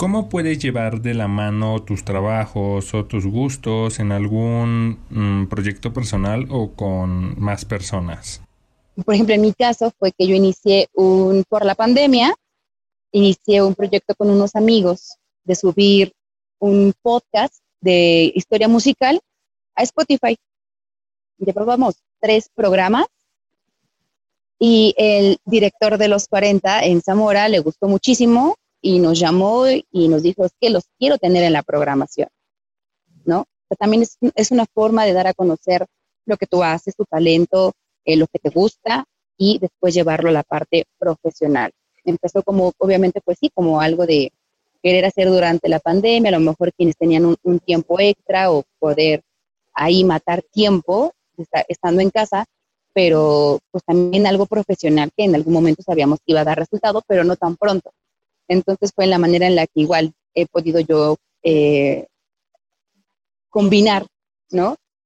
¿Cómo puedes llevar de la mano tus trabajos o tus gustos en algún mm, proyecto personal o con más personas? Por ejemplo, en mi caso fue que yo inicié un, por la pandemia, inicié un proyecto con unos amigos de subir un podcast de historia musical a Spotify. Ya probamos tres programas y el director de los 40 en Zamora le gustó muchísimo y nos llamó y nos dijo, es que los quiero tener en la programación, ¿no? también es, una forma de dar a conocer lo que tú haces, tu talento, eh, lo que te gusta y después llevarlo a la parte profesional. Empezó como, obviamente, pues sí, como algo de querer hacer durante la pandemia, a lo mejor quienes tenían un, un tiempo extra o poder ahí matar tiempo estando en casa, pero pues también algo profesional que en algún momento sabíamos que iba a dar resultado, pero no tan pronto. Entonces fue la manera en la que igual he podido yo eh, combinar, ¿no?